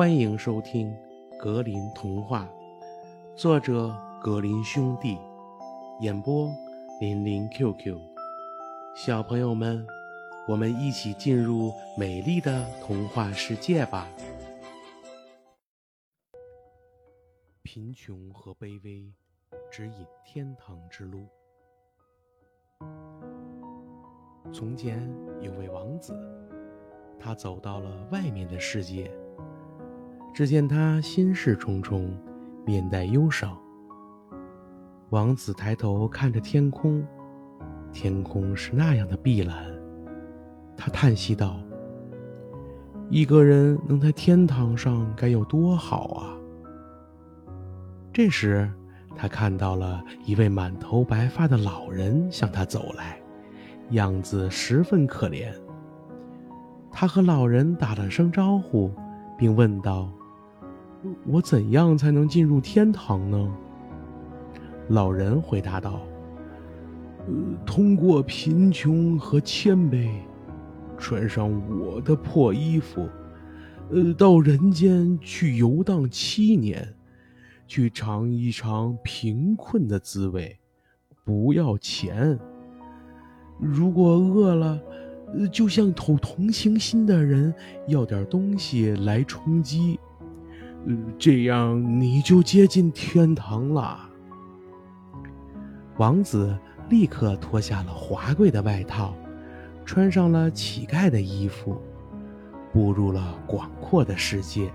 欢迎收听《格林童话》，作者格林兄弟，演播林林 QQ。小朋友们，我们一起进入美丽的童话世界吧！贫穷和卑微指引天堂之路。从前有位王子，他走到了外面的世界。只见他心事重重，面带忧伤。王子抬头看着天空，天空是那样的碧蓝。他叹息道：“一个人能在天堂上，该有多好啊！”这时，他看到了一位满头白发的老人向他走来，样子十分可怜。他和老人打了声招呼，并问道。我怎样才能进入天堂呢？老人回答道：“呃，通过贫穷和谦卑，穿上我的破衣服，呃，到人间去游荡七年，去尝一尝贫困的滋味，不要钱。如果饿了，呃就向有同情心的人要点东西来充饥。”这样你就接近天堂了。王子立刻脱下了华贵的外套，穿上了乞丐的衣服，步入了广阔的世界。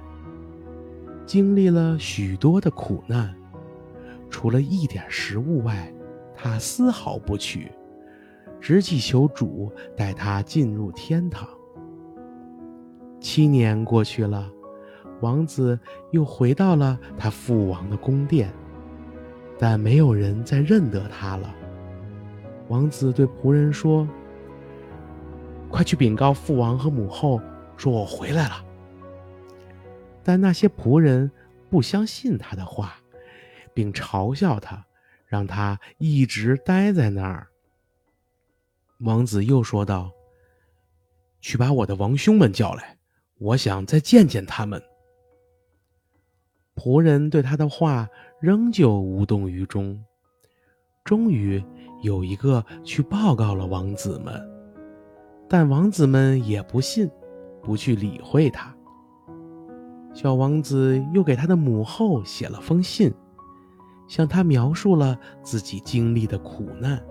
经历了许多的苦难，除了一点食物外，他丝毫不取，只祈求主带他进入天堂。七年过去了。王子又回到了他父王的宫殿，但没有人再认得他了。王子对仆人说：“快去禀告父王和母后，说我回来了。”但那些仆人不相信他的话，并嘲笑他，让他一直待在那儿。王子又说道：“去把我的王兄们叫来，我想再见见他们。”仆人对他的话仍旧无动于衷。终于有一个去报告了王子们，但王子们也不信，不去理会他。小王子又给他的母后写了封信，向他描述了自己经历的苦难，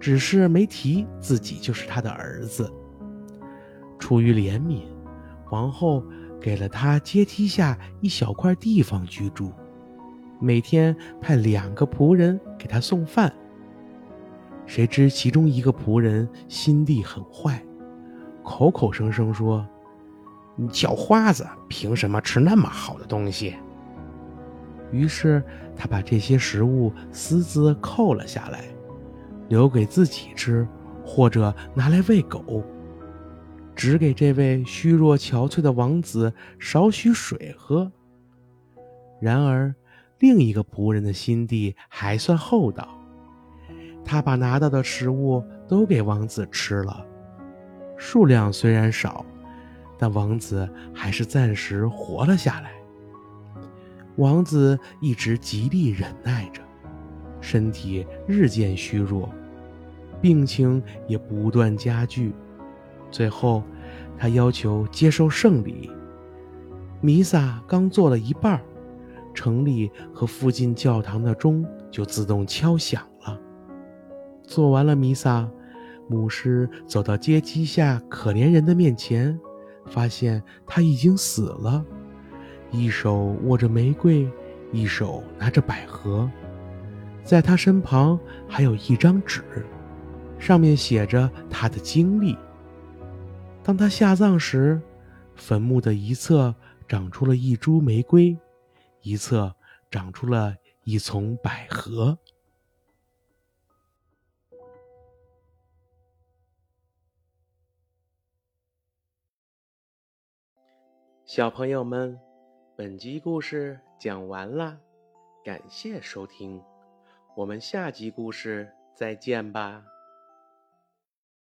只是没提自己就是他的儿子。出于怜悯，王后。给了他阶梯下一小块地方居住，每天派两个仆人给他送饭。谁知其中一个仆人心地很坏，口口声声说：“你叫花子，凭什么吃那么好的东西？”于是他把这些食物私自扣了下来，留给自己吃，或者拿来喂狗。只给这位虚弱憔悴的王子少许水喝。然而，另一个仆人的心地还算厚道，他把拿到的食物都给王子吃了。数量虽然少，但王子还是暂时活了下来。王子一直极力忍耐着，身体日渐虚弱，病情也不断加剧。最后，他要求接受圣礼。弥撒刚做了一半，城里和附近教堂的钟就自动敲响了。做完了弥撒，牧师走到阶梯下可怜人的面前，发现他已经死了，一手握着玫瑰，一手拿着百合，在他身旁还有一张纸，上面写着他的经历。当他下葬时，坟墓的一侧长出了一株玫瑰，一侧长出了一丛百合。小朋友们，本集故事讲完了，感谢收听，我们下集故事再见吧。